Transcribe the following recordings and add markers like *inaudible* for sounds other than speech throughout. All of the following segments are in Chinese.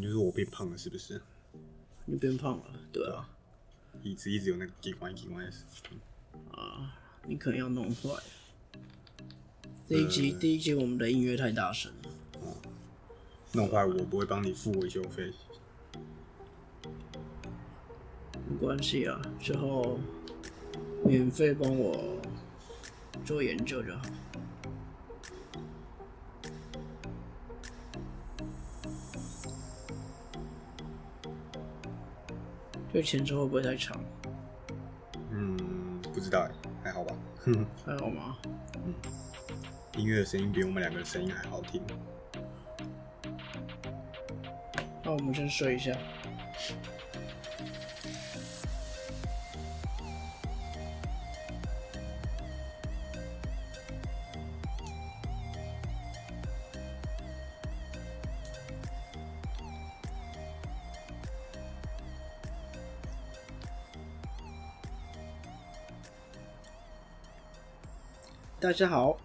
就是我变胖了，是不是？你变胖了，对啊，椅子一直有那个机关机关的事情。啊，你可能要弄坏。这一集、第一集我们的音乐太大声了，弄坏我不会帮你付维修费。没关系啊，之后免费帮我做研究就好。这前奏会不会太长？嗯，不知道哎，还好吧。哼，*laughs* 还好吗？音乐的声音比我们两个的声音还好听。那我们先睡一下。家好，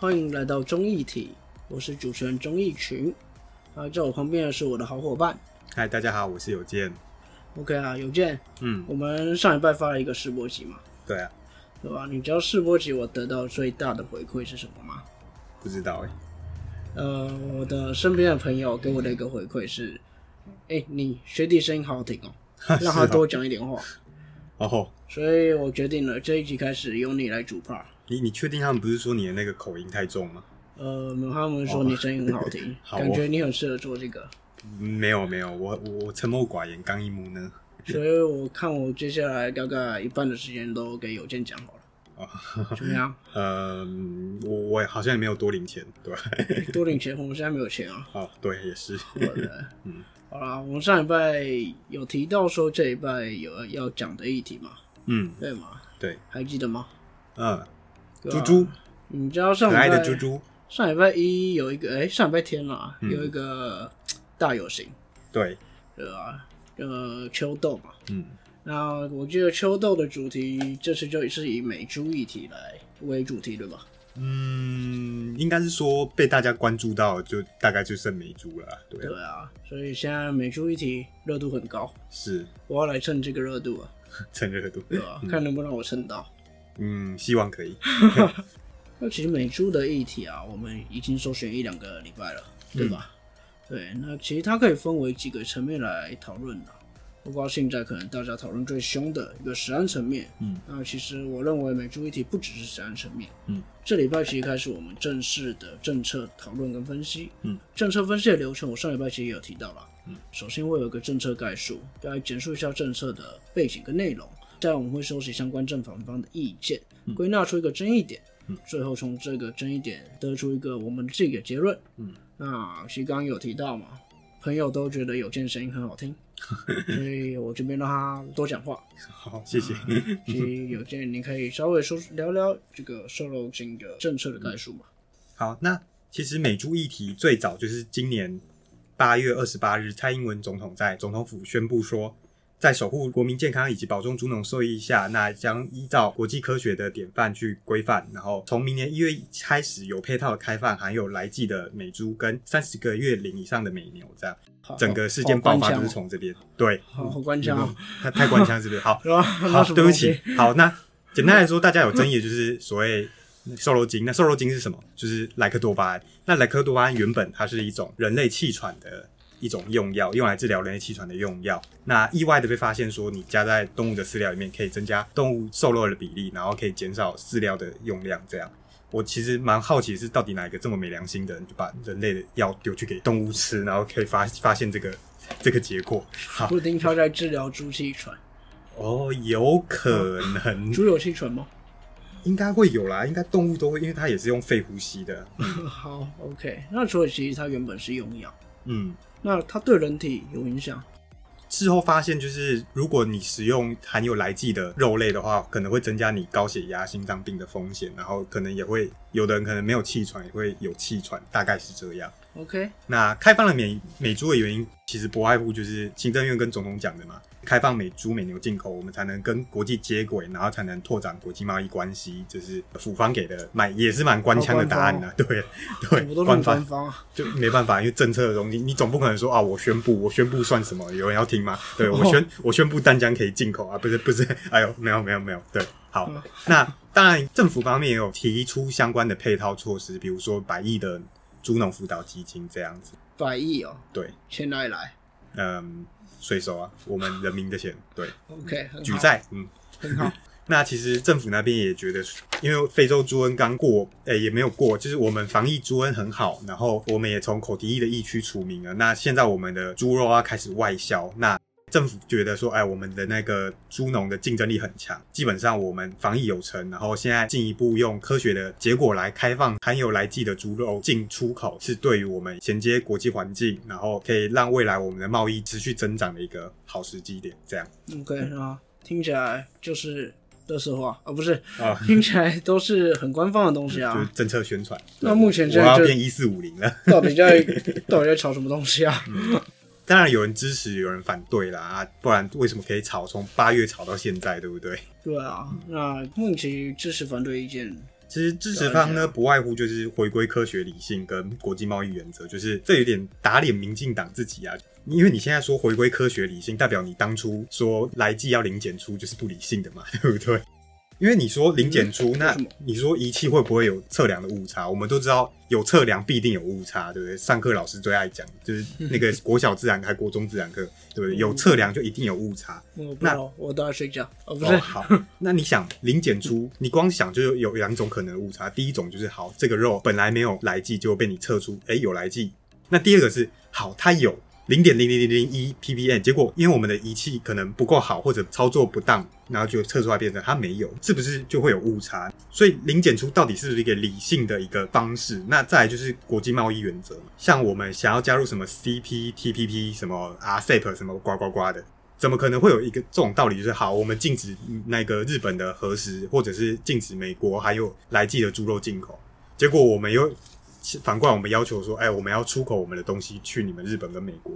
欢迎来到综艺体，我是主持人钟义群，啊，在我旁边的是我的好伙伴。嗨，大家好，我是有健。OK 啊，有健，嗯，我们上礼拜发了一个试播集嘛，对啊，对吧？你知道试播集我得到最大的回馈是什么吗？不知道哎。呃，我的身边的朋友给我的一个回馈是，哎、你学弟声音好好听哦，*laughs* 让他多讲一点话。哦，所以我决定了，这一集开始由你来主 part。你你确定他们不是说你的那个口音太重吗？呃，没有他们说你声音很好听，*laughs* 好感觉你很适合做这个，嗯没有没有，我我我沉默寡言，刚一木呢。所以我看我接下来大概一半的时间都给有健讲好了，哦，*laughs* 怎么样？*laughs* 呃，我我好像也没有多领钱，对吧？多领钱，我们现在没有钱啊。哦，对，也是。好的？嗯，好啦，我们上礼拜有提到说这礼拜有要讲的议题嘛，嗯，对吗？对，还记得吗？嗯，猪猪，你知道上可爱的猪猪，上礼拜一有一个，哎、上礼拜天啦，嗯。有一个大游行，对，对吧？呃，秋豆嘛。嗯，那我记得秋豆的主题这次就是以美猪议题来为主题，对吧？嗯，应该是说被大家关注到，就大概就剩美猪了啦，对啊，对啊，所以现在美猪议题热度很高，是。我要来蹭这个热度啊，*laughs* 趁热度，对吧？看能不能让我蹭到。嗯，希望可以，*laughs* 那其实美猪的议题啊，我们已经搜寻一两个礼拜了，对吧？对，那其实它可以分为几个层面来讨论的。包括现在可能大家讨论最凶的一个食安层面，嗯，那其实我认为美猪议题不只是食安层面，嗯，这礼拜其实开始我们正式的政策讨论跟分析，嗯，政策分析的流程我上礼拜其实也有提到了，嗯，首先会有一个政策概述，来简述一下政策的背景跟内容，再来我们会收集相关正反方的意见，归纳出一个争议点，最后从这个争议点得出一个我们自己的结论。嗯，那其实刚刚有提到嘛，朋友都觉得有健声音很好听，*laughs* 所以我这边让他多讲话。好，谢谢。其实有健，你可以稍微说聊聊这个瘦肉精的政策的概述嘛。好，那其实美猪议题最早就是今年八月二十八日，蔡英文总统在总统府宣布说，在守护国民健康以及保重猪农受益下，那将依照国际科学的典范去规范，然后从明年一月开始有配套的开放含有来季的美猪跟三十个月龄以上的美牛，这样整个事件爆发都是好从这边。对，好好官腔哦，太太官腔是不是？好？*laughs* 好，对不起。。好，那简单来说，大家有争议的就是所谓瘦肉精。那瘦肉精是什么？就是莱克多巴胺。那莱克多巴胺原本它是一种人类气喘的一种用药，用来治疗人类气喘的用药。那意外的被发现说，你加在动物的饲料里面，可以增加动物瘦肉的比例，然后可以减少饲料的用量。这样，我其实蛮好奇，是到底哪一个这么没良心的人，就把人类的药丢去给动物吃，然后可以发发现这个这个结果？好，不一定他在治疗猪气喘，哦，有可能。猪有气喘吗？应该会有啦，应该动物都会，因为它也是用肺呼吸的。*laughs* 好，OK。那所以其实它原本是用药，嗯，那它对人体有影响？事后发现就是，如果你食用含有来剂的肉类的话，可能会增加你高血压、心脏病的风险，然后可能也会有的人可能没有气喘，也会有气喘，大概是这样。OK，那开放了美美猪的原因，其实不外乎就是行政院跟总统讲的嘛，开放美猪美牛进口，我们才能跟国际接轨，然后才能拓展国际贸易关系。这是府方给的，蛮也是蛮官腔的答案的、对 *laughs* 对，官方就没办法，因为政策的东西，你总不可能说啊，我宣布，我宣布算什么？有人要听吗？对我宣，我宣布丹江可以进口啊，不是不是，哎呦，没有没有没有，对，好，*laughs* 那当然政府方面也有提出相关的配套措施，比如说百亿的猪农辅导基金这样子，百亿哦，对，钱哪里来？嗯，税收啊，我们人民的钱，*laughs* 对，？OK，举债，嗯。很好，*laughs* 那其实政府那边也觉得，因为非洲猪瘟刚过，诶、也没有过，就是我们防疫猪瘟很好，然后我们也从口蹄疫的疫区除名了。那现在我们的猪肉啊开始外销，那政府觉得说，哎，我们的那个猪农的竞争力很强，基本上我们防疫有成，然后现在进一步用科学的结果来开放含有来剂的猪肉进出口，是对于我们衔接国际环境，然后可以让未来我们的贸易持续增长的一个好时机点。这样 OK 啊，听起来就是乐色话啊，不是，啊，听起来都是很官方的东西啊就是啊。政策宣传。那目前我现在就要变一四五零了。*laughs* 到底在到底在炒什么东西啊？当然有人支持，有人反对啦，啊不然为什么可以炒从八月炒到现在，对不对？对啊，那目前支持反对意见，其实支持方呢，不外乎就是回归科学理性跟国际贸易原则，就是这有点打脸民进党自己啊。因为你现在说回归科学理性，代表你当初说来季要零检出就是不理性的嘛，对不对？因为你说零检出，那你说仪器会不会有测量的误差？我们都知道有测量必定有误差，对不对？上课老师最爱讲，就是那个国小自然还国中自然课，对不对？有测量就一定有误差。我那，我都要睡觉。哦，不是，哦、好，那你想零检出，你光想就有有两种可能的误差。第一种就是好，这个肉本来没有来剂，就被你测出，哎、有来剂。那第二个是好，它有零点零零零零一 ppm，结果因为我们的仪器可能不够好，或者操作不当，然后就测出来变成它没有，是不是就会有误差？所以零检出到底是不是一个理性的一个方式？那再就是国际贸易原则，像我们想要加入什么 CPTPP、什么 RCEP、什么呱呱呱的，怎么可能会有一个这种道理？就是好，我们禁止那个日本的核食，或者是禁止美国还有来记的猪肉进口，结果我们又反过来我们要求说，哎、我们要出口我们的东西去你们日本跟美国，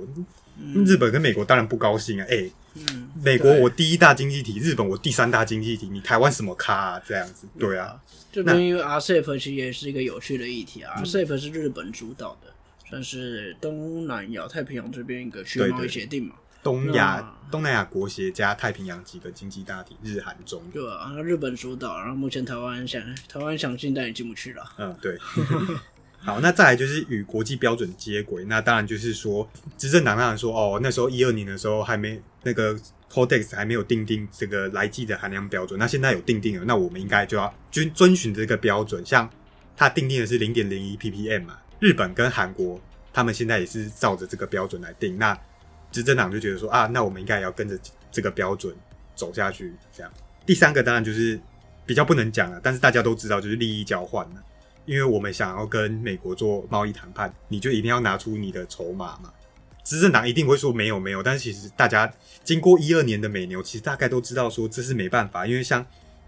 日本跟美国当然不高兴啊，哎、嗯，美国我第一大经济体，日本我第三大经济体，你台湾什么咖啊？这样子，对啊，这边因为 RCEP 其实也是一个有趣的议题啊嗯，RCEP 是日本主导的，算是东南亚太平洋这边一个区域贸易对对。协定嘛，东亚那东南亚国协加太平洋几个经济大体，日韩中，对啊，那日本主导，然后目前台湾想台湾想进但也进不去了，嗯，对。*laughs* 好，那再来就是与国际标准接轨。那当然就是说，执政党当然说，哦，那时候一二年的时候还没那个 Codex 还没有定定这个来剂的含量标准，那现在有定定了，那我们应该就要遵遵循这个标准。像它定定的是零点零一 ppm 嘛，日本跟韩国他们现在也是照着这个标准来定。那执政党就觉得说啊，那我们应该也要跟着这个标准走下去。这样，第三个当然就是比较不能讲了，但是大家都知道，就是利益交换了。因为我们想要跟美国做贸易谈判，你就一定要拿出你的筹码嘛。执政党一定会说没有没有，但是其实大家经过一二年的美牛，其实大概都知道说这是没办法，因为像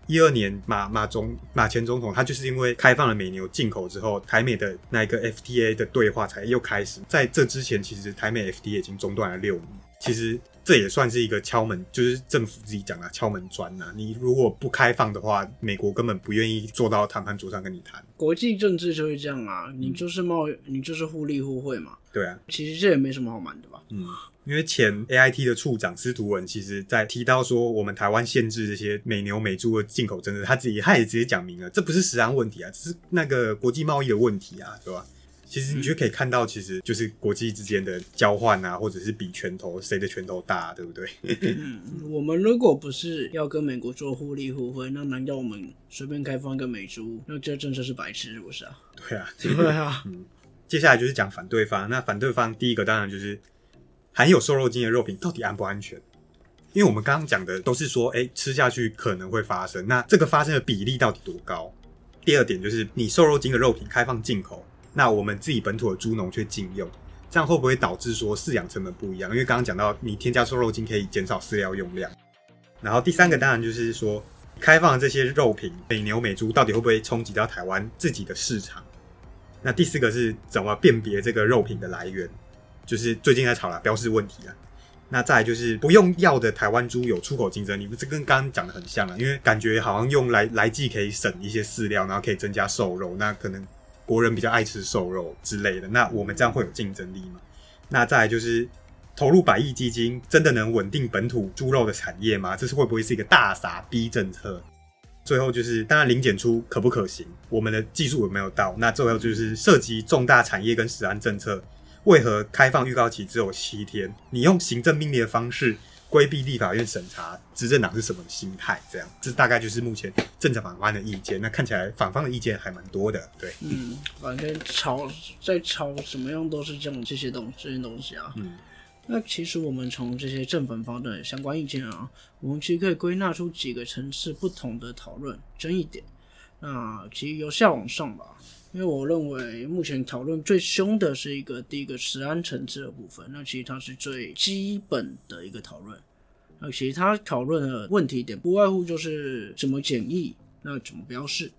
一二年马马总马前总统，他就是因为开放了美牛进口之后，台美的那一个 FTA 的对话才又开始。在这之前，其实台美 FTA 已经中断了六年，其实这也算是一个敲门，就是政府自己讲的敲门砖呐、你如果不开放的话，美国根本不愿意坐到谈判桌上跟你谈。国际政治就是这样啊，嗯你就是贸易，你就是互利互惠嘛，对啊，其实这也没什么好瞒的吧？嗯，因为前 AIT 的处长司徒文，其实在提到说我们台湾限制这些美牛美猪的进口政策，他自己他也直接讲明了，这不是食安问题啊，这是那个国际贸易的问题啊，对吧？其实你就可以看到，其实就是国际之间的交换啊，或者是比拳头，谁的拳头大，对不对？嗯，我们如果不是要跟美国做互利互惠，那难道我们随便开放一个美猪，那这政策是白痴是不是啊？对啊。对啊，*laughs* 接下来就是讲反对方，那反对方第一个当然就是含有瘦肉精的肉品到底安不安全？因为我们刚刚讲的都是说，哎、吃下去可能会发生，那这个发生的比例到底多高？第二点就是你瘦肉精的肉品开放进口，那我们自己本土的猪农却禁用，这样会不会导致说饲养成本不一样？因为刚刚讲到你添加瘦肉精可以减少饲料用量，然后第三个当然就是说，开放这些肉品美牛美猪到底会不会冲击到台湾自己的市场？那第四个是怎么辨别这个肉品的来源？就是最近在吵了标示问题啊。那再就是不用药的台湾猪有出口竞争你不，这跟刚刚讲的很像啊，因为感觉好像用来来剂可以省一些饲料，然后可以增加瘦肉，那可能国人比较爱吃瘦肉之类的，那我们这样会有竞争力吗？那再就是投入百亿基金，真的能稳定本土猪肉的产业吗？这是会不会是一个大傻逼政策？最后就是，当然零检出可不可行？我们的技术有没有到？那最后就是涉及重大产业跟食安政策，为何开放预告期只有七天？你用行政命令的方式规避立法院审查，执政党是什么心态？这样，这大概就是目前政策反方的意见。那看起来反方的意见还蛮多的，对。嗯，反正吵在吵什么样都是这样这些东这些东西啊。嗯。那其实我们从这些正反方的相关意见啊，我们其实可以归纳出几个层次不同的讨论争议点。那其实由下往上吧，因为我认为目前讨论最凶的是一个第一个食安层次的部分。那其实它是最基本的一个讨论。那其实它讨论的问题点不外乎就是怎么检疫，那怎么标示。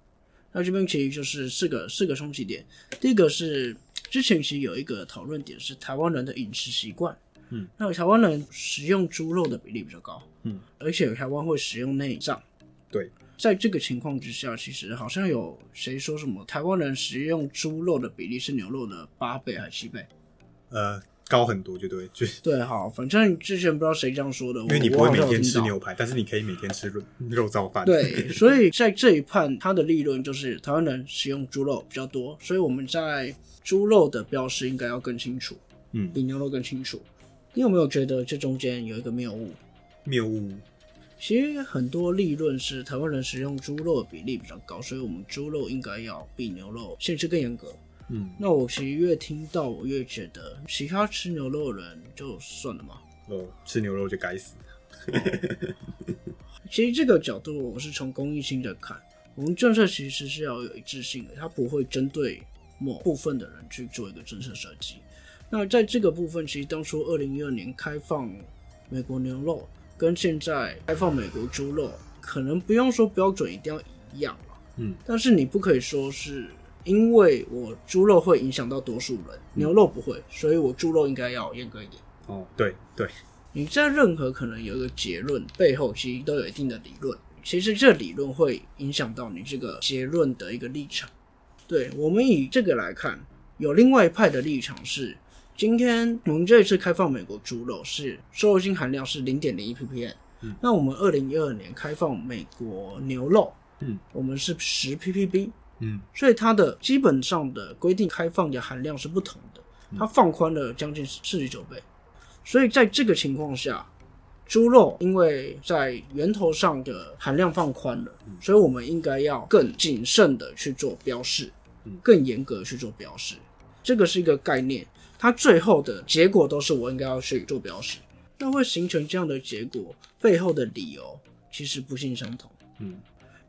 那这边其实就是四个四个冲击点。第一个是之前其实有一个讨论点是台湾人的饮食习惯。嗯，那台湾人食用猪肉的比例比较高，嗯，而且台湾会食用内脏，对，在这个情况之下，其实好像有谁说什么台湾人食用猪肉的比例是牛肉的八倍还是七倍？呃，高很多，就对，就对，好，反正之前不知道谁这样说的，因为你不会每天吃牛排，但是你可以每天吃肉肉燥饭，对，所以在这一判，它的利润就是台湾人食用猪肉比较多，所以我们在猪肉的标识应该要更清楚，嗯，比牛肉更清楚。你有没有觉得这中间有一个谬误？谬误，其实很多立论是台湾人食用猪肉的比例比较高，所以我们猪肉应该要比牛肉限制更严格。嗯，那我其实越听到，我越觉得其他吃牛肉的人就算了嘛。哦，吃牛肉就该死。*laughs* 其实这个角度我是从公益性的看，我们政策其实是要有一致性的，它不会针对某部分的人去做一个政策设计。那在这个部分，其实当初二零一二年开放美国牛肉，跟现在开放美国猪肉，可能不用说标准一定要一样了，嗯，但是你不可以说是因为我猪肉会影响到多数人，牛肉不会，所以我猪肉应该要严格一点。哦，对对，你在任何可能有一个结论背后，其实都有一定的理论，其实这理论会影响到你这个结论的一个立场。对我们以这个来看，有另外一派的立场是。今天我们这一次开放美国猪肉是瘦肉精含量是零点零一 ppm，嗯，那我们二零一二年开放美国牛肉，嗯，我们是十 ppb，嗯，所以它的基本上的规定开放的含量是不同的，它放宽了将近四十九倍，所以在这个情况下，猪肉因为在源头上的含量放宽了，所以我们应该要更谨慎的去做标示，更严格去做标示，这个是一个概念。它最后的结果都是我应该要去做标识，那会形成这样的结果背后的理由其实不尽相同。嗯，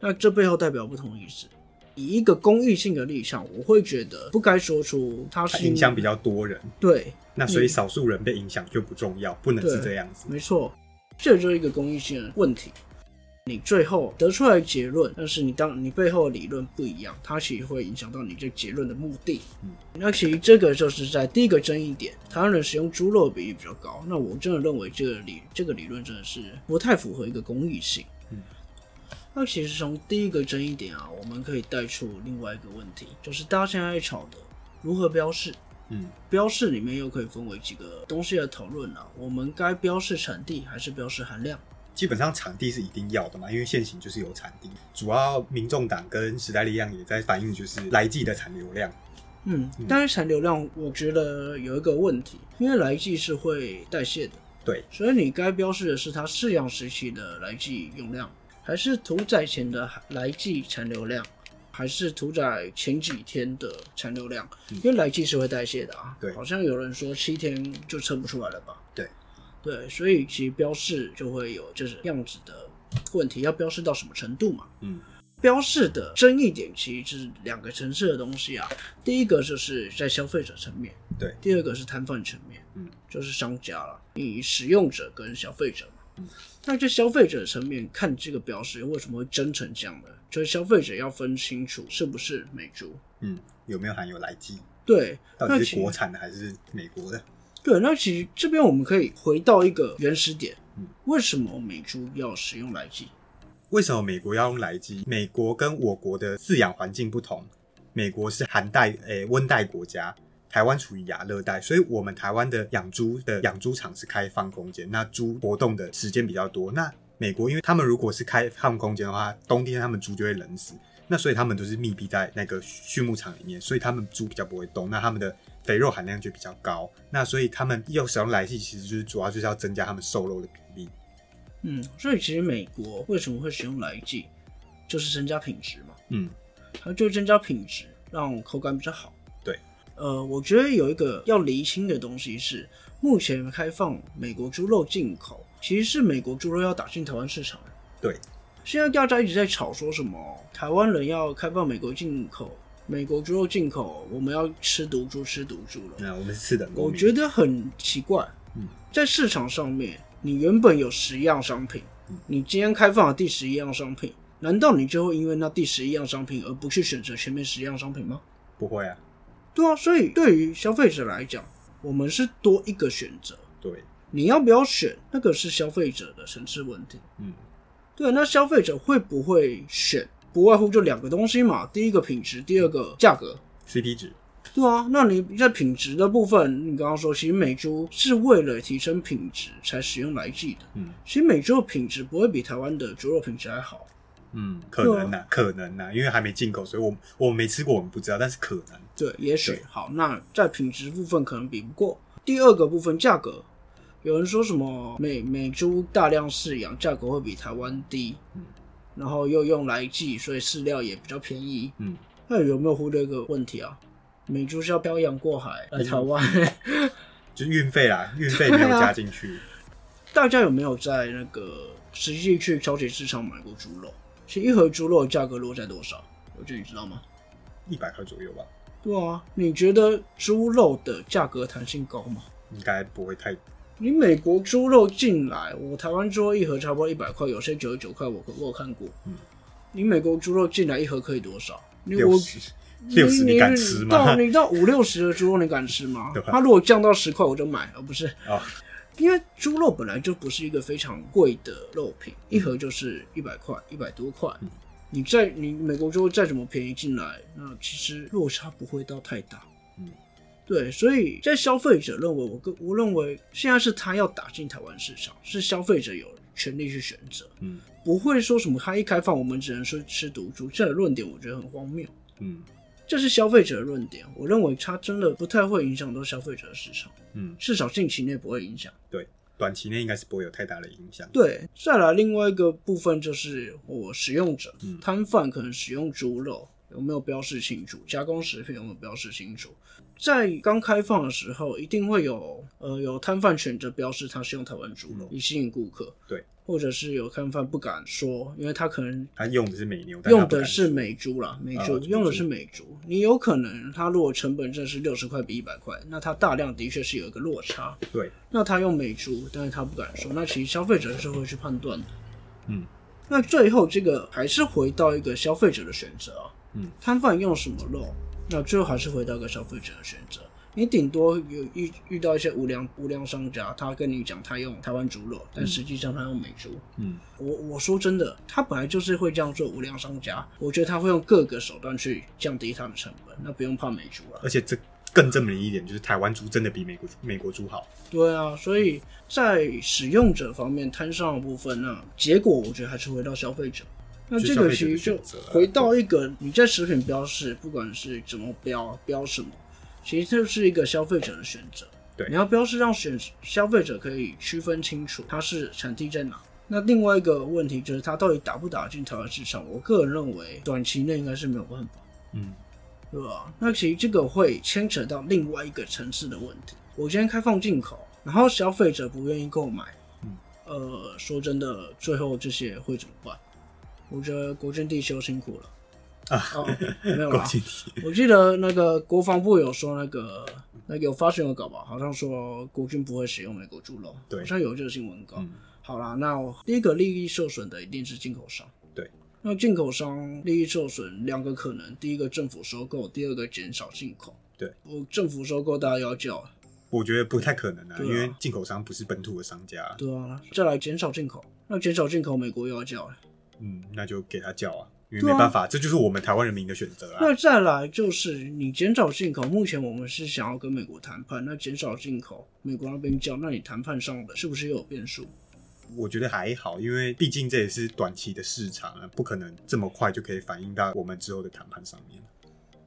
那这背后代表不同意思。以一个公益性的立场，我会觉得不该说出它是影响比较多人。对，那所以少数人被影响就不重要，不能是这样子。没错，这就是一个公益性的问题。你最后得出来结论，但是你当你背后的理论不一样，它其实会影响到你这结论的目的。嗯，那其实这个就是在第一个争议点，台湾人使用猪肉比例比较高。那我真的认为这个理这个理论真的是不太符合一个公益性。嗯，那其实从第一个争议点啊，我们可以带出另外一个问题，就是大家现在吵的如何标示。嗯，标示里面又可以分为几个东西的讨论啊，我们该标示产地还是标示含量？基本上产地是一定要的嘛，因为现行就是有产地。主要民众党跟时代力量也在反映，就是来季的产流量。嗯，但是产流量我觉得有一个问题，因为来季是会代谢的。对，所以你该标示的是它饲养时期的来季用量，还是屠宰前的来季残流量，还是屠宰前几天的残流量？因为来季是会代谢的啊。对，好像有人说七天就测不出来了吧？对。所以其实标示就会有就是样子的问题，要标示到什么程度嘛？嗯，标示的争议点其实是两个层次的东西啊。第一个就是在消费者层面，对；第二个是摊贩层面，嗯，就是商家了，你使用者跟消费者嘛。嗯，那在消费者层面看这个标识为什么会真成这样的？就是消费者要分清楚是不是美猪，嗯，有没有含有来记？对，到底是国产的还是美国的？对，那其实这边我们可以回到一个原始点，嗯为什么美猪要使用来剂？为什么美国要用来鸡？美国跟我国的饲养环境不同，美国是寒带诶温带国家，台湾处于亚热带，所以我们台湾的养猪的养猪场是开放空间，那猪活动的时间比较多。那美国因为他们如果是开放空间的话，冬天他们猪就会冷死，那所以他们都是密闭在那个畜牧场里面，所以他们猪比较不会动，那他们的肥肉含量就比较高。那所以他们要使用来剂，其实就是主要就是要增加他们瘦肉的比例。嗯，所以其实美国为什么会使用来剂，就是增加品质嘛，嗯，它就是增加品质，让口感比较好。对，呃，我觉得有一个要厘清的东西是，目前开放美国猪肉进口，其实是美国猪肉要打进台湾市场。对，现在大家一直在吵说什么台湾人要开放美国进口，美国猪肉进口，我们要吃毒猪吃毒猪了。那我们是次等公我民。觉得很奇怪。嗯，在市场上面，你原本有十样商品，你今天开放了第十一样商品，难道你就会因为那第十一样商品而不去选择前面十样商品吗？不会啊，对啊，所以对于消费者来讲，我们是多一个选择。对，你要不要选，那个是消费者的层次问题。嗯，对，那消费者会不会选？不外乎就两个东西嘛，第一个品质，第二个价格。CP 值，对啊，那你在品质的部分，你刚刚说，其实美猪是为了提升品质才使用来剂的。嗯其实美猪的品质不会比台湾的猪肉品质还好。嗯，可能呐、可能呐、因为还没进口，所以我我没吃过，我们不知道，但是可能。对，也许好。那在品质部分可能比不过。第二个部分价格，有人说什么美美猪大量饲养，价格会比台湾低，嗯然后又用来寄，所以饲料也比较便宜。嗯，那有没有忽略一个问题啊？美猪是要漂洋过海来台湾，*laughs* 就是运费啦，*laughs* 运费没有加进去。大家有没有在那个实际去超级市场买过猪肉？其实一盒猪肉的价格落在多少？我觉得你知道吗？一百块左右吧，对啊，你觉得猪肉的价格弹性高吗？应该不会太。你美国猪肉进来，我台湾猪肉一盒差不多一百块，有些九十九块，我我有看过。嗯你美国猪肉进来一盒可以多少？你我六十，你敢吃吗到？你到五六十的猪肉你敢吃吗 *laughs* 它如果降到十块我就买，而不是哦，因为猪肉本来就不是一个非常贵的肉品，一盒就是一百块，一百多块。嗯你再你美国猪肉再怎么便宜进来，那其实落差不会到太大。嗯，对，所以在消费者认为，我跟我认为现在是他要打进台湾市场，是消费者有权利去选择，嗯不会说什么他一开放我们只能说吃毒猪，这个论点我觉得很荒谬。嗯这是消费者的论点，我认为它真的不太会影响到消费者的市场，嗯，至少近期内不会影响。对，短期内应该是不会有太大的影响。对，再来另外一个部分就是我使用者嗯摊贩可能使用猪肉有没有标示清楚，加工食品有没有标示清楚。在刚开放的时候，一定会有呃有摊贩选择标示它是用台湾猪肉，以吸引顾客。对，或者是有摊贩不敢说，因为他可能他用的是美牛，但他用的是不敢说美猪啦，美猪、啊用的是美猪。你有可能他如果成本真的是六十块比一百块，那他大量的确是有一个落差。对，那他用美猪，但是他不敢说，那其实消费者是会去判断的。嗯，那最后这个还是回到一个消费者的选择啊。嗯，摊贩用什么肉，那最后还是回到一个消费者的选择。你顶多有遇遇到一些无良无良商家，他跟你讲他用台湾猪肉，但实际上他用美猪。嗯我我说真的，他本来就是会这样做无良商家，我觉得他会用各个手段去降低他的成本，那不用怕美猪了。而且这更证明一点，就是台湾猪真的比美国美国猪好。对啊，所以在使用者方面摊上的部分，那结果我觉得还是回到消费者。那这个其实就回到一个你在食品标示，不管是怎么标标什么，其实就是一个消费者的选择。对你要标示让选消费者可以区分清楚它是产地在哪。那另外一个问题就是它到底打不打进台湾市场？我个人认为短期内应该是没有办法。嗯对吧？那其实这个会牵扯到另外一个层次的问题。我今天开放进口，然后消费者不愿意购买，嗯，呃，说真的，最后这些会怎么办？我觉得国军弟兄辛苦了啊哦，没有国啦。我记得那个国防部有说那个那个有发新闻稿吧，好像说国军不会使用美国猪肉，对好像有这个新闻稿。嗯好啦，那我第一个利益受损的一定是进口商。对，那进口商利益受损两个可能，第一个政府收购，第二个减少进口。对，我政府收购大家要叫，我觉得不太可能啊，啊因为进口商不是本土的商家，对啊，再来减少进口，那减少进口，美国又要叫、欸。嗯，那就给他叫啊，因为没办法，这就是我们台湾人民的选择啊。那再来就是你减少进口，目前我们是想要跟美国谈判，那减少进口，美国那边叫，那你谈判上的是不是又有变数？我觉得还好，因为毕竟这也是短期的市场啊，不可能这么快就可以反映到我们之后的谈判上面。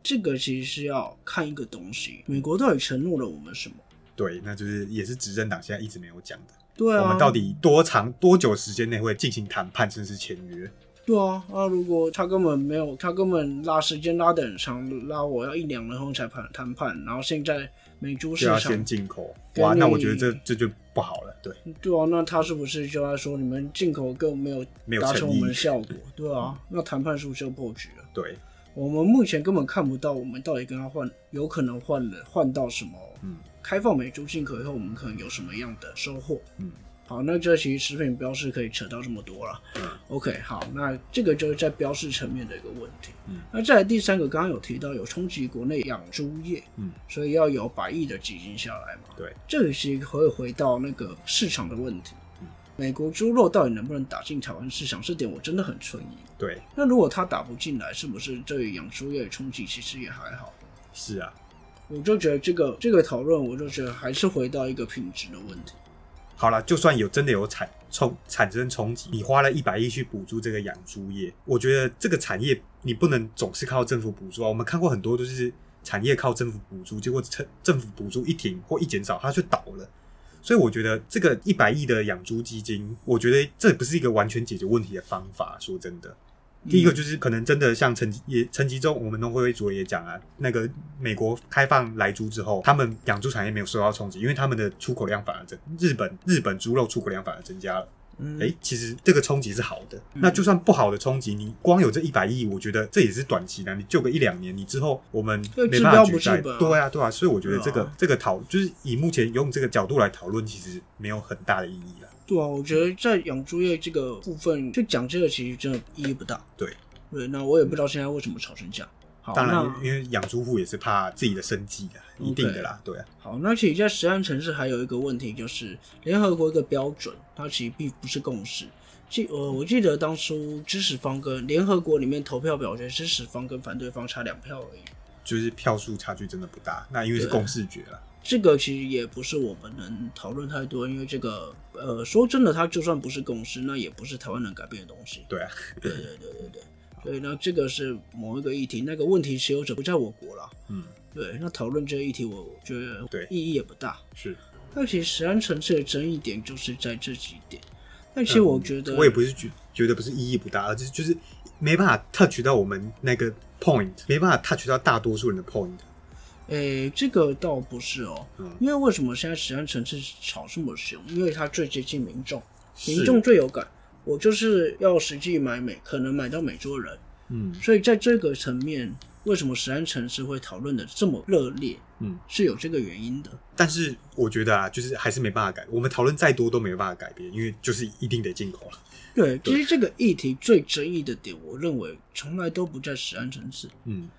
这个其实是要看一个东西，美国到底承诺了我们什么？对，那就是也是执政党现在一直没有讲的，对啊，我们到底多长多久时间内会进行谈判，甚至签约？对啊，啊，如果他根本没有，他根本拉时间拉得很长，拉我要一两年后才谈谈判，然后现在美猪市场就要先，进口，给哇，那我觉得这这就不好了。对，对啊，那他是不是就在说你们进口根本没有没有达成我们的效果？对啊，那谈判是不是就破局了？对，我们目前根本看不到我们到底跟他换，有可能换了换到什么？嗯，开放美猪进口以后，我们可能有什么样的收获？嗯，好，那这其实食品标示可以扯到这么多了。嗯 OK，好，那这个就是在标示层面的一个问题。嗯，那再来第三个，刚刚有提到有冲击国内养猪业，嗯，所以要有百亿的基金下来嘛。对，这个其实会回到那个市场的问题。嗯美国猪肉到底能不能打进台湾市场？这点我真的很存疑。对，那如果它打不进来，是不是对养猪业的冲击其实也还好？是啊，我就觉得这个这个讨论，我就觉得还是回到一个品质的问题。好了，就算有真的有产冲产生冲击，你花了一百亿去补助这个养猪业，我觉得这个产业你不能总是靠政府补助啊。我们看过很多都是产业靠政府补助，结果政政府补助一停或一减少，它就倒了。所以我觉得这个一百亿的养猪基金，我觉得这不是一个完全解决问题的方法。说真的，第一个就是可能真的像陈也陈吉仲，我们农会会主委也讲啊，那个美国开放来猪之后，他们养猪产业没有受到冲击，因为他们的出口量反而增，日本日本猪肉出口量反而增加了。嗯，哎、其实这个冲击是好的。那就算不好的冲击，你光有这一百亿，我觉得这也是短期的。你救个一两年，你之后我们对没办法举债。治本啊对啊，对啊。所以我觉得这个、啊这个讨就是以目前用这个角度来讨论，其实没有很大的意义了。对啊，我觉得在养猪业这个部分，就讲这个其实真的意义不大。对，对，那我也不知道现在为什么吵成这样。好，当然，因为养猪户也是怕自己的生计啊，一定的啦。对啊，好，那其实，在实案城市还有一个问题，就是联合国一个标准，它其实并不是共识。记呃，我记得当初支持方跟联合国里面投票表决，支持方跟反对方差两票而已。就是票数差距真的不大。那因为是共视觉了，这个其实也不是我们能讨论太多，因为这个呃，说真的，它就算不是共识，那也不是台湾能改变的东西。对啊，对对对对对，所以呢，这个是某一个议题，那个问题持有者不在我国了。嗯，对，那讨论这个议题，我觉得对意义也不大。是。但其实十安层次的争议点就是在这几点。但其实我觉得，嗯我也不是觉觉得不是意义不大，而是就是没办法 touch 到我们那个 point，没办法 touch 到大多数人的 point。诶、这个倒不是哦，嗯因为为什么现在十安城市吵这么凶？因为它最接近民众，民众最有感。我就是要实际买美，可能买到美洲人，嗯所以在这个层面，为什么十安城市会讨论的这么热烈，嗯，是有这个原因的。但是我觉得啊，就是还是没办法改，我们讨论再多都没办法改变，因为就是一定得进口了。对，*laughs* 其实这个议题最争议的点，我认为从来都不在十安城市。嗯，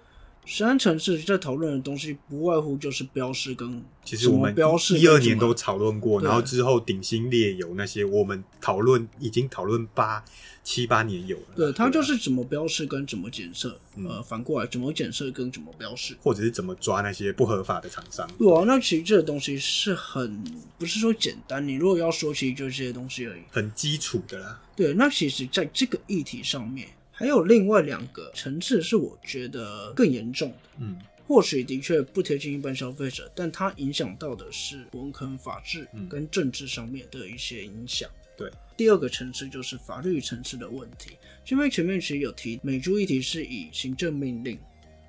实安城市在讨论的东西，不外乎就是标示跟其实我们标示一二年都讨论过，然后之后顶新列有那些，我们讨论已经讨论八七八年有了。对，它就啊是怎么标示跟怎么检测，嗯呃，反过来怎么检测跟怎么标示。或者是怎么抓那些不合法的厂商。对啊，那其实这个东西是很不是说简单，你如果要说，其实就是这些东西而已。很基础的啦，对，那其实在这个议题上面，还有另外两个层次是我觉得更严重的。嗯或许的确不贴近一般消费者，但它影响到的是我们可能法治嗯跟政治上面的一些影响。对，第二个层次就是法律层次的问题。因为前面其实有提，美猪议题是以行政命令，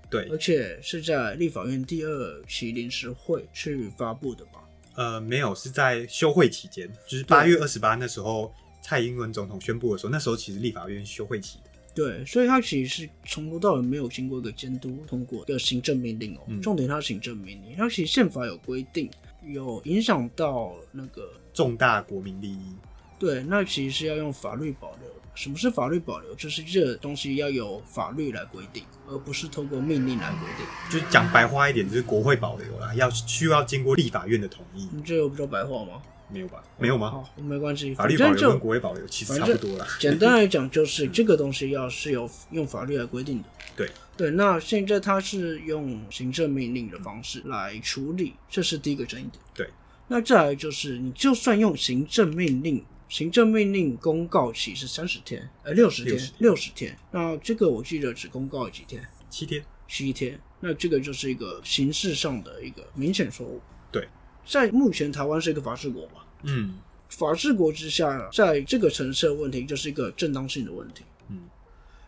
对而，且是在立法院第二期临时会去发布的吧？呃，没有，是在休会期间，就是八月二十八那时候，蔡英文总统宣布的时候，那时候其实立法院休会期的。对，所以他其实是从头到尾没有经过一个监督通过一个行政命令哦。嗯重点他是行政命令，他其实宪法有规定，有影响到那个重大国民利益，对，那其实是要用法律保留。什么是法律保留？就是这个东西要有法律来规定，而不是透过命令来规定。就是讲白话一点，就是国会保留啦，要需要经过立法院的同意。你这有比较白话吗？没有吧？没有吗？好，没关系，法律保反正就留跟国会保留其实差不多了。*laughs* 简单来讲，就是 *laughs* 这个东西要是有用法律来规定的。对对，那现在它是用行政命令的方式来处理，这是第一个争议点。对，那再来就是，你就算用行政命令，行政命令公告期是三十天，呃，六十天60，六十天。那这个我记得只公告了几天，七天，七天。那这个就是一个形式上的一个明显错误。对，在目前台湾是一个法治国嘛，嗯法治国之下，在这个城市的问题就是一个正当性的问题。嗯，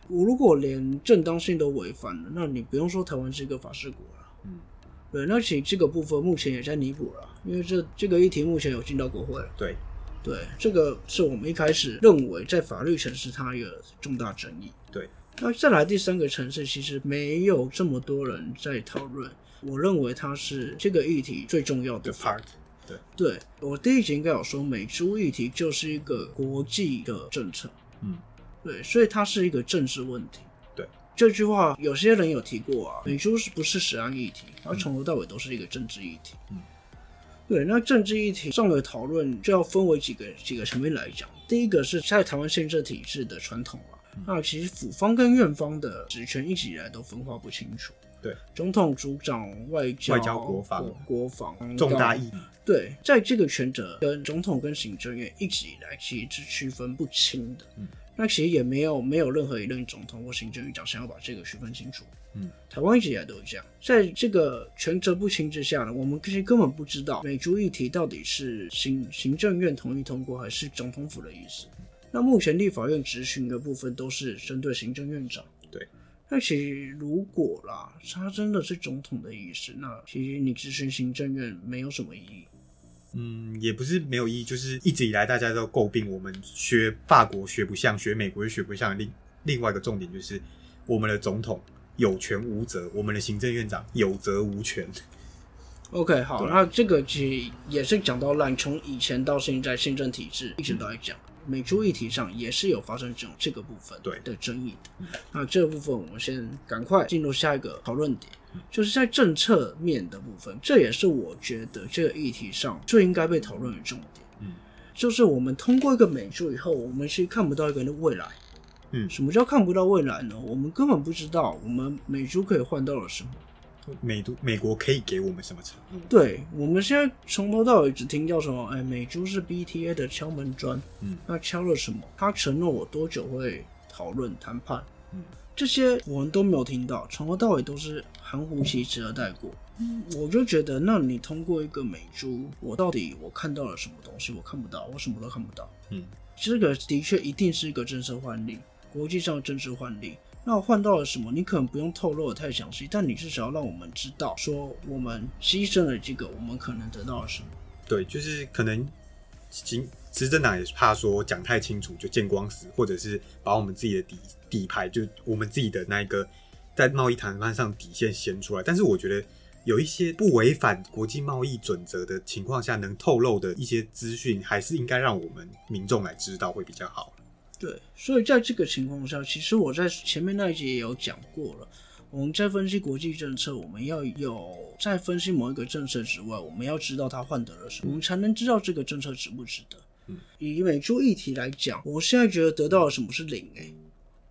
我如果连正当性都违反了，那你不用说台湾是一个法治国了。嗯，对，那其实这个部分目前也在弥补了，因为这这个议题目前有进到国会了。对，对，这个是我们一开始认为在法律城市它有重大争议。对，那再来第三个城市，其实没有这么多人在讨论。我认为它是这个议题最重要的 part，对对我第一集应该有说，美猪议题就是一个国际的政策，嗯，对，所以它是一个政治问题。对，这句话有些人有提过啊，美猪是不是食安议题？它从头到尾都是一个政治议题。嗯，对，那政治议题上的讨论就要分为几个几个层面来讲。第一个是在台湾宪政体制的传统啊，那其实府方跟院方的职权一直以来都分化不清楚。对，总统主掌外交、外交国防国国防重大意义。对，在这个权责跟总统跟行政院一直以来其实是区分不清的。嗯，那其实也没有没有任何一任总统或行政院长想要把这个区分清楚。嗯，台湾一直以来都是这样，在这个权责不清之下呢，我们其实根本不知道美猪议题到底是行行政院同意通过还是总统府的意思。那目前立法院执行的部分都是针对行政院长。对。那其实如果啦，他真的是总统的意思，那其实你执行行政院没有什么意义。嗯，也不是没有意义，就是一直以来大家都诟病我们学法国学不像，学美国又学不像。另另外一个重点就是我们的总统有权无责，我们的行政院长有责无权。OK，好，那这个其实也是讲到烂，从以前到现在宪政体制一直都在讲，美猪议题上也是有发生这种这个部分对的争议的。那这个部分我们先赶快进入下一个讨论点，就是在政策面的部分，这也是我觉得这个议题上最应该被讨论的重点。嗯，就是我们通过一个美猪以后，我们其实看不到一个人的未来。嗯什么叫看不到未来呢？我们根本不知道我们美猪可以换到了什么。美都美国可以给我们什么承诺？对，我们现在从头到尾只听到什么，哎，美珠是 BTA 的敲门砖，嗯，那敲了什么？他承诺我多久会讨论谈判，嗯，这些我们都没有听到，从头到尾都是含糊其辞的带过。我就觉得，那你通过一个美珠，我到底我看到了什么东西？我看不到，我什么都看不到。嗯，这个的确一定是一个政策换例，国际上的政治换例。那换到了什么？你可能不用透露的太详细，但你至少要让我们知道，说我们牺牲了这个，我们可能得到了什么。对，就是可能行执政党也怕说讲太清楚就见光死，或者是把我们自己的底底牌，就我们自己的那一个在贸易谈判上底线掀出来。但是我觉得有一些不违反国际贸易准则的情况下，能透露的一些资讯，还是应该让我们民众来知道会比较好。对，所以在这个情况下，其实我在前面那一集也有讲过了。我们在分析国际政策，我们要有在分析某一个政策之外，我们要知道它换得了什么，我们才能知道这个政策值不值得。嗯，以美猪议题来讲，我现在觉得得到了什么是零诶、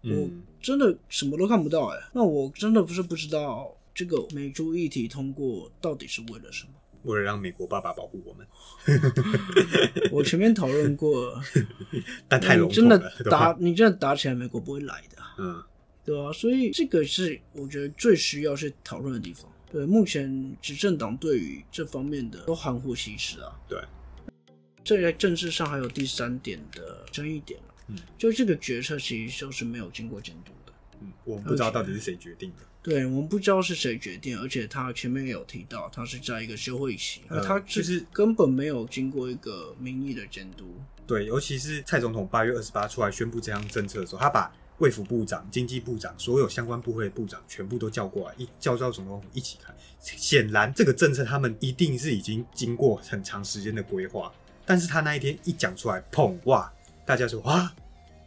我嗯，真的什么都看不到诶、那我真的不是不知道这个美猪议题通过到底是为了什么。为了让美国爸爸保护我们，*laughs* 我前面讨论过，*laughs* 但太笼你真的打你真的打起来，美国不会来的啊。嗯，对啊，所以这个是我觉得最需要去讨论的地方。对，目前执政党对于这方面的都含糊其辞啊。对，这在政治上还有第三点的争议点嗯，就这个决策其实就是没有经过监督的。嗯，我们不知道到底是谁决定的。对，我们不知道是谁决定，而且他前面也有提到，他是在一个休会期，呃而他就是根本没有经过一个民意的监督。对，尤其是蔡总统八月二十八出来宣布这项政策的时候，他把卫福部长、经济部长、所有相关部会的部长全部都叫过来，一叫到总统府一起看。显然，这个政策他们一定是已经经过很长时间的规划，但是他那一天一讲出来，砰哇，大家说哇，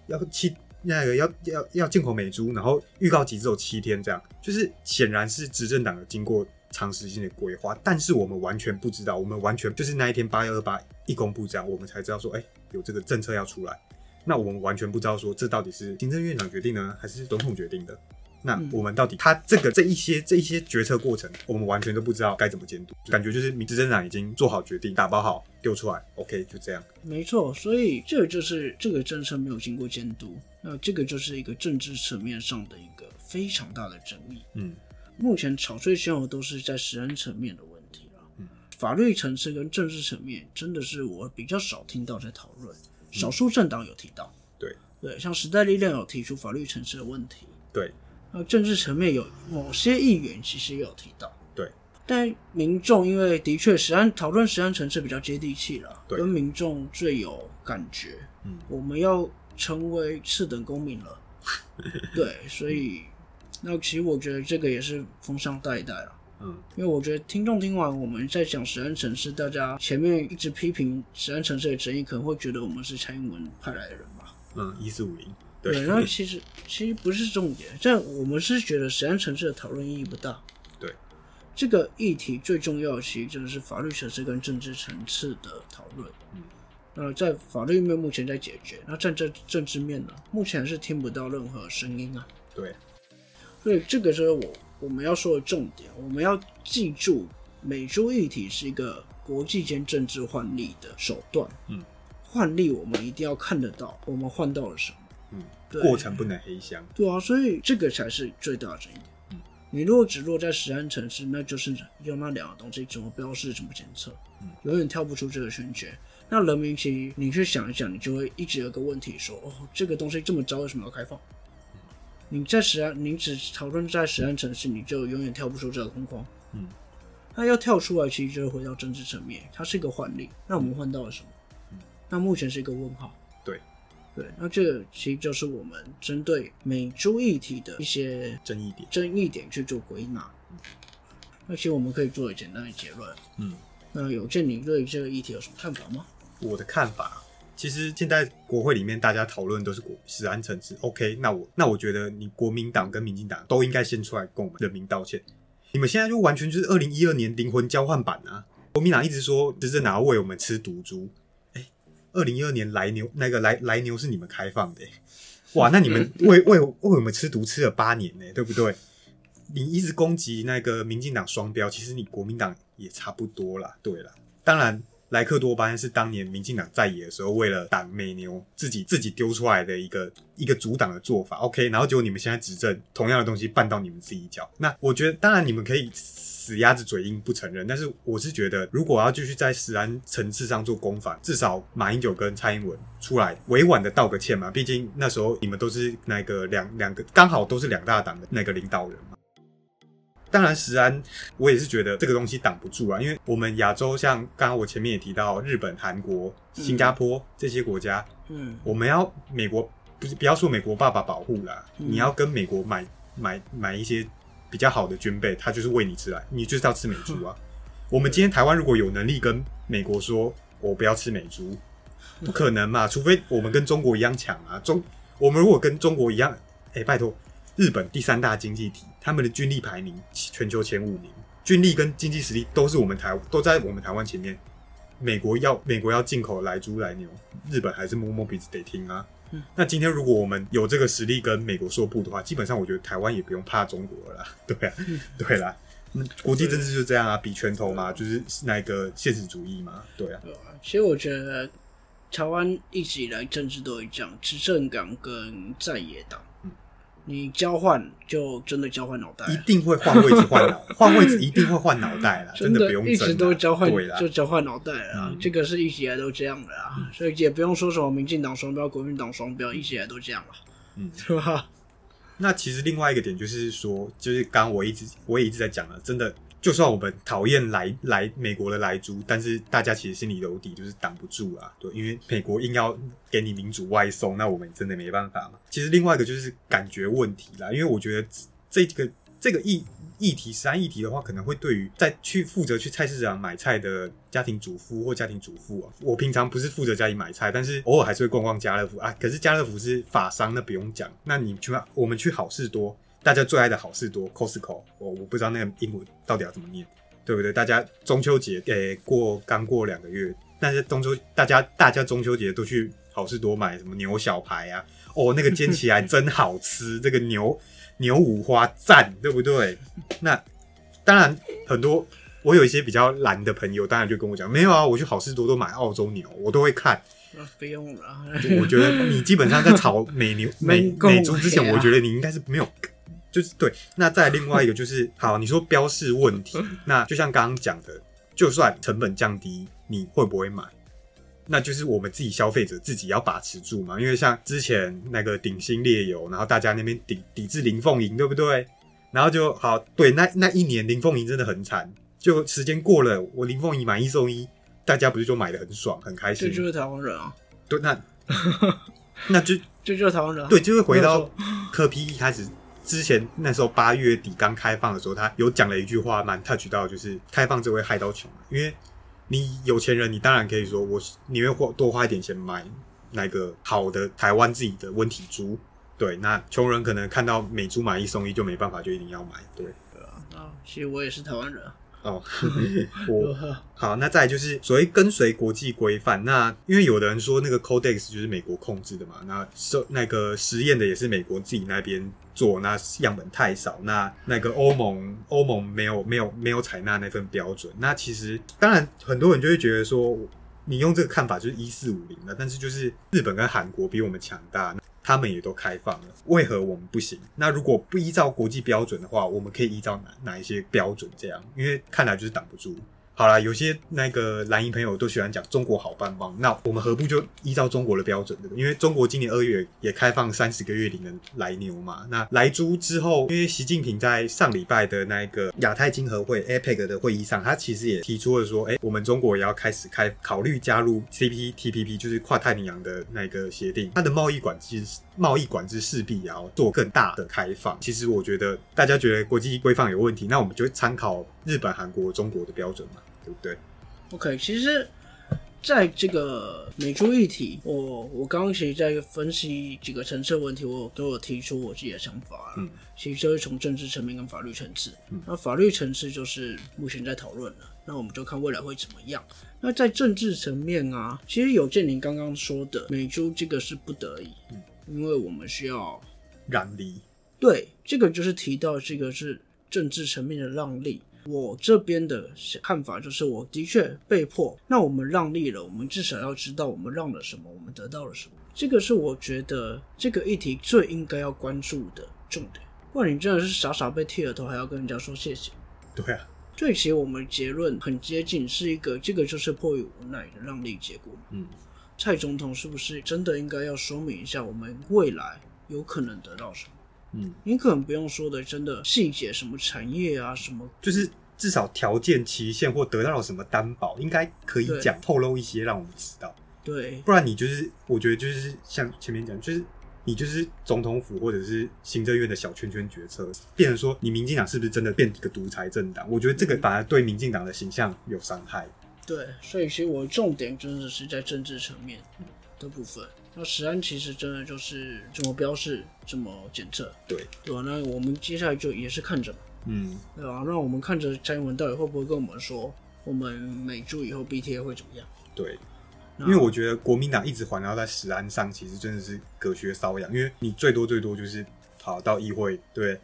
要七那个要要要进口美猪，然后预告期只有七天，这样就是显然是执政党有经过长时间的规划，但是我们完全不知道，我们完全就是那一天八幺二八一公布这样，我们才知道说，哎、有这个政策要出来。那我们完全不知道说这到底是行政院长决定呢，还是总统决定的？那嗯。我们到底他这个这一些这一些决策过程，我们完全都不知道该怎么监督，感觉就是民执政党已经做好决定，打包好丢出来，OK 就这样。没错，所以这个就是这个政策没有经过监督，那这个就是一个政治层面上的一个非常大的争议。嗯。目前吵最凶的都是在实安层面的问题了。嗯。法律层次跟政治层面真的是我比较少听到在讨论，少数政党有提到。对。对，像时代力量有提出法律层次的问题，对那政治层面有某些议员其实也有提到。对，但民众因为的确实安讨论实安层次比较接地气了，对跟民众最有感觉。嗯我们要成为次等公民了。*laughs* 对，所以那其实我觉得这个也是风尚代一带了。嗯因为我觉得听众听完我们在讲实安城市，大家前面一直批评实安城市的争议，可能会觉得我们是蔡英文派来的人吧。嗯，一四五零，对，对那其实其实不是重点，但我们是觉得实安城市的讨论意义不大。对，这个议题最重要的其实真的是法律层次跟政治层次的讨论。嗯，那在法律面目前在解决，那在这政治面呢，目前是听不到任何声音啊。对，所以这个就是我我们要说的重点，我们要记住，美洲议题是一个国际间政治换力的手段。嗯，换力我们一定要看得到，我们换到了什么。嗯，过程不能黑箱。对啊，所以这个才是最大的争议你如果只落在实安城市，那就是用那两个东西怎么标示、怎么检测，嗯永远跳不出这个圈圈。那人民其实你去想一想，你就会一直有个问题说：哦，这个东西这么糟，为什么要开放？你在实安，你只讨论在实安城市，你就永远跳不出这个框框。嗯，那要跳出来，其实就是回到政治层面，它是一个换例。那我们换到了什么？嗯那目前是一个问号。对，那这个其实就是我们针对美洲议题的一些争议点。争议点去做归纳。那其实我们可以做一简单的结论。嗯，那有见你对这个议题有什么看法吗？我的看法，其实现在国会里面大家讨论都是国食安层次。OK，那我那我觉得你国民党跟民进党都应该先出来跟我们人民道歉。你们现在就完全就是二零一二年灵魂交换版啊！国民党一直说执政党要喂我们吃毒猪，哎、二零一二年来牛那个来来牛是你们开放的、欸哇，那你们为为为我们吃毒吃了八年呢、对不对？你一直攻击那个民进党双标，其实你国民党也差不多啦。对啦，当然莱克多巴胺是当年民进党在野的时候，为了挡美牛自己自己丢出来的一个一个阻挡的做法。OK，然后结果你们现在执政，同样的东西绊到你们自己脚。那我觉得，当然你们可以死鸭子嘴硬不承认，但是我是觉得，如果要继续在食安层次上做攻防，至少马英九跟蔡英文出来委婉的道个歉嘛。毕竟那时候你们都是那个两两个刚好都是两大党的那个领导人嘛。当然，石安我也是觉得这个东西挡不住啊，因为我们亚洲像刚刚我前面也提到，日本、韩国、新加坡这些国家，嗯我们要美国不是不要说美国爸爸保护啦，嗯你要跟美国买买买一些比较好的军备，他就是喂你吃来，你就是要吃美猪啊。*laughs* 我们今天台湾如果有能力跟美国说，我不要吃美猪，不可能嘛，除非我们跟中国一样强啊。中我们如果跟中国一样，哎、拜托，日本第三大经济体，他们的军力排名全球前五名，军力跟经济实力都是我们台都在我们台湾前面。美国要美国要进口来猪来牛，日本还是摸摸鼻子得听啊。嗯那今天如果我们有这个实力跟美国说不的话，基本上我觉得台湾也不用怕中国了啦。*laughs* 对啊，对啦，嗯，国际政治就是这样啊，比拳头嘛，就是那个现实主义嘛。对啊，对啊？其实我觉得台湾一直以来政治都会这样，执政党跟在野党，嗯你交换就真的交换脑袋，一定会换位置换脑，*laughs* 换位置一定会换脑袋啦，真的不用一直都交换就交换脑袋了这个是一直以来都这样的啊，所以也不用说什么民进党双标、国民党双标，一直以来都这样了，嗯。对吧？那其实另外一个点就是说，就是刚刚我一直我也一直在讲了，真的，就算我们讨厌来来美国的来租，但是大家其实心里有底，就是挡不住啊，对，因为美国硬要给你民主外送，那我们真的没办法嘛。其实另外一个就是感觉问题啦，因为我觉得这个这个议议题，实案议题的话，可能会对于在去负责去菜市场买菜的家庭主妇或家庭主妇啊，我平常不是负责家里买菜，但是偶尔还是会逛逛家乐福啊。可是家乐福是法商，那不用讲。那你去我们去好事多，大家最爱的好事多 Costco，我我不知道那个英文到底要怎么念，对不对？大家中秋节诶过刚过两个月，但是中秋大家大家中秋节都去好事多买什么牛小排啊？哦，那个煎起来真好吃，这个牛。牛五花赞，对不对？那当然，很多我有一些比较懒的朋友，当然就跟我讲，没有啊，我去好事多都买澳洲牛，我都会看。不用了。我觉得你基本上在炒美牛 *laughs* 美美猪之前，我觉得你应该是没有，就是对。那再另外一个就是，好，你说标示问题，那就像刚刚讲的，就算成本降低，你会不会买？那就是我们自己消费者自己要把持住嘛，因为像之前那个顶新列油，然后大家那边抵抵制林凤营，对不对？然后就好，对，那那一年林凤营真的很惨，就时间过了，我林凤营买一送一，大家不是就买的很爽很开心？这就是台湾人啊。对，那 *laughs* 那就这就是台湾人。啊对，就是回到科批一开始之前那时候八月底刚开放的时候，他有讲了一句话，蛮 touch 到，就是开放这会害到穷，因为。你有钱人，你当然可以说，我宁愿花多花一点钱买那个好的台湾自己的温体猪。对，那穷人可能看到美猪买一送一就没办法，就一定要买。对，对啊。啊，其实我也是台湾人。哦，我 *laughs* 好，那再就是所谓跟随国际规范。那因为有的人说那个 Codex 就是美国控制的嘛，那受那个实验的也是美国自己那边做，那样本太少，那那个欧盟欧盟没有没有没有采纳那份标准。那其实当然很多人就会觉得说，你用这个看法就是一四五零了，但是就是日本跟韩国比我们强大。他们也都开放了，为何我们不行？那如果不依照国际标准的话，我们可以依照哪哪一些标准？这样，因为看来就是挡不住。好了，有些那个蓝营朋友都喜欢讲中国好棒棒，那我们何不就依照中国的标准？对不因为中国今年二月也开放三十个月龄的来牛嘛。那来猪之后，因为习近平在上礼拜的那个亚太经合会 （APEC） 的会议上，他其实也提出了说，哎，我们中国也要开始开考虑加入 CPTPP，就是跨太平洋的那个协定。它的贸易管制贸易管制势必也要做更大的开放。其实我觉得大家觉得国际规范有问题，那我们就参考日本、韩国、中国的标准嘛。对不对？OK，其实，在这个美猪议题，我我刚刚其实在分析几个层次的问题，我都有提出我自己的想法嗯，其实就是从政治层面跟法律层次。嗯，那法律层次就是目前在讨论了，那我们就看未来会怎么样。那在政治层面啊，其实有建宁刚刚说的，美猪这个是不得已，嗯，因为我们需要让利。对，这个就是提到这个是政治层面的让利。我这边的看法就是，我的确被迫。那我们让利了，我们至少要知道我们让了什么，我们得到了什么。这个是我觉得这个议题最应该要关注的重点。不然你真的是傻傻被剃了头，还要跟人家说谢谢。对啊，这其实我们结论很接近，是一个这个就是迫于无奈的让利结果。嗯，蔡总统是不是真的应该要说明一下，我们未来有可能得到什么？嗯，你可能不用说的，真的细节什么产业啊，什么就是至少条件期限或得到了什么担保，应该可以讲透露一些，让我们知道。对，不然你就是我觉得就是像前面讲，就是你就是总统府或者是行政院的小圈圈决策，变成说你民进党是不是真的变一个独裁政党？我觉得这个反而对民进党的形象有伤害。对，所以其实我重点真的是在政治层面的部分。那实安其实真的就是这么标示，这么检测，对对吧？那我们接下来就也是看着嘛，嗯，对吧？那我们看着蔡英文到底会不会跟我们说，我们美驻以后 BTA 会怎么样？对，因为我觉得国民党一直环绕在实安上，其实真的是隔靴搔痒，因为你最多最多就是跑到议会，对，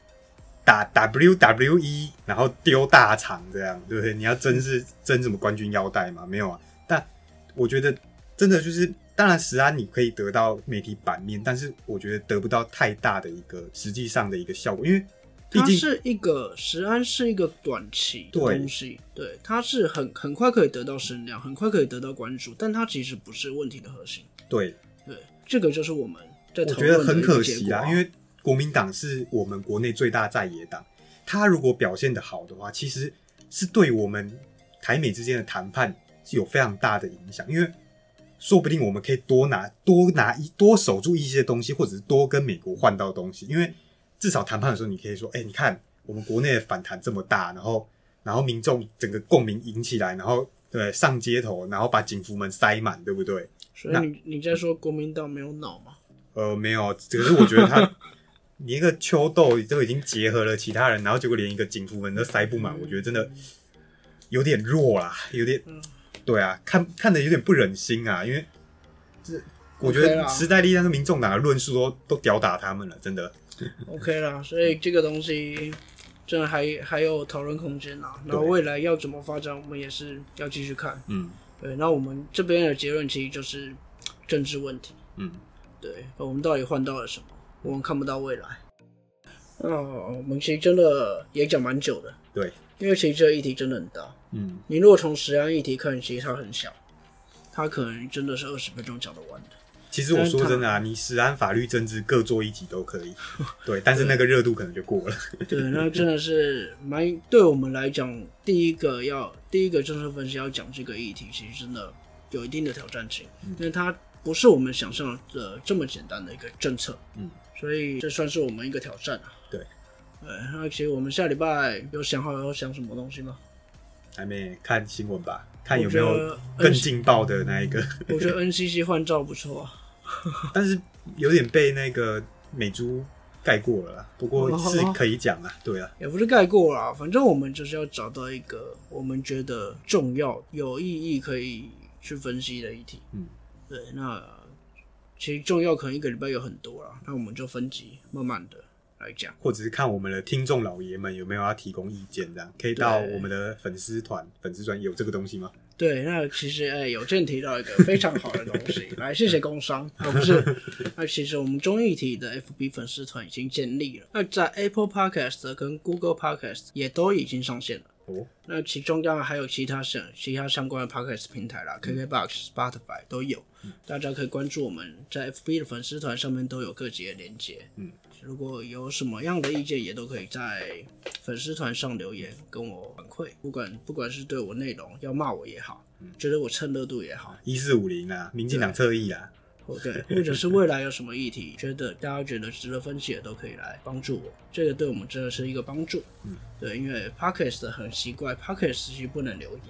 打 WWE，然后丢大肠这样，对不对？你要争是争什么冠军腰带嘛？没有啊，但我觉得真的就是。当然，石安你可以得到媒体版面，但是我觉得得不到太大的一个实际上的一个效果，因为它是一个石安是一个短期的东西，对，它是很很快可以得到声量，很快可以得到关注，但它其实不是问题的核心。对对，这个就是我们在我觉得很可惜啊，因为国民党是我们国内最大在野党，他如果表现的好的话，其实是对我们台美之间的谈判是有非常大的影响，因为。说不定我们可以多拿多拿一多守住一些东西，或者是多跟美国换到东西。因为至少谈判的时候，你可以说：“哎，你看我们国内的反弹这么大，然后然后民众整个共鸣引起来，然后对上街头，然后把警服们塞满，对不对？所以你你在说国民党没有脑吗？呃，没有，只是我觉得他 *laughs* 你一个秋豆都已经结合了其他人，然后结果连一个警服们都塞不满，我觉得真的有点弱啦，有点对啊，看看的有点不忍心啊，因为这我觉 OK 得啦时代力量跟民众党的论述都都吊打他们了，真的。OK 啦，所以这个东西真的还还有讨论空间啊。然后未来要怎么发展，我们也是要继续看。嗯对，那我们这边的结论其实就是政治问题。嗯，对，我们到底换到了什么？我们看不到未来。那我们其实真的也讲蛮久的，对，因为其实这个议题真的很大。嗯你如果从实案议题看，其实它很小，它可能真的是二十分钟讲得完的。其实我说真的啊，你实安法律政治各做一集都可以，*laughs* 对，但是那个热度可能就过了。对，那真的是蛮对我们来讲，第一个要第一个政策分析要讲这个议题，其实真的有一定的挑战性，因为它不是我们想象的这么简单的一个政策，嗯，所以这算是我们一个挑战啊。对，对，那其实我们下礼拜有想好要想什么东西吗？还没看新闻吧？看有没有更劲爆的那一个，我觉得 NCC 换照不错啊。*laughs* 但是有点被那个美珠盖过了啦。不过哦是可以讲啊，对啊，也不是盖过啦，反正我们就是要找到一个我们觉得重要、有意义可以去分析的议题。嗯，对，那其实重要可能一个礼拜有很多啦，那我们就分级慢慢的来讲。或者是看我们的听众老爷们有没有要提供意见，这样可以到我们的粉丝团、粉丝专有这个东西吗？对，那其实哎、有正提到一个非常好的东西，*laughs* 来谢谢工商，哦不是，那其实我们中艺体的 FB 粉丝团已经建立了，那在 Apple Podcast 跟 Google Podcast 也都已经上线了。哦，那其中当然还有其他相其他相关的 podcast 平台啦，KKBox、Spotify 都有，大家可以关注我们在 FB 的粉丝团上面都有各级的连接。嗯，如果有什么样的意见，也都可以在粉丝团上留言跟我反馈，不管不管是对我内容要骂我也好，觉得我蹭热度也好，一四五零啊，民进党侧翼啊，或对，或者是未来有什么议题，觉得大家觉得值得分析的，都可以来帮助我。这个对我们真的是一个帮助。嗯，对，因为 podcast 很奇怪，podcast 其实不能留言，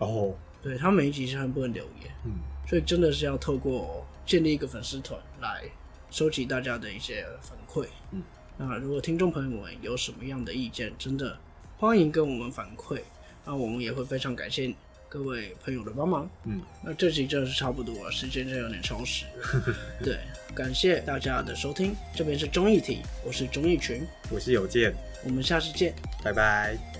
哦，对，它每一集是很不能留言，嗯，所以真的是要透过建立一个粉丝团来收集大家的一些反馈。嗯，那如果听众朋友们有什么样的意见，真的欢迎跟我们反馈，那我们也会非常感谢各位朋友的帮忙。嗯，那这集真的是差不多了，时间就有点超时。*laughs* 对，感谢大家的收听，这边是综艺题，我是综艺群，我是有健，我们下次见。拜拜。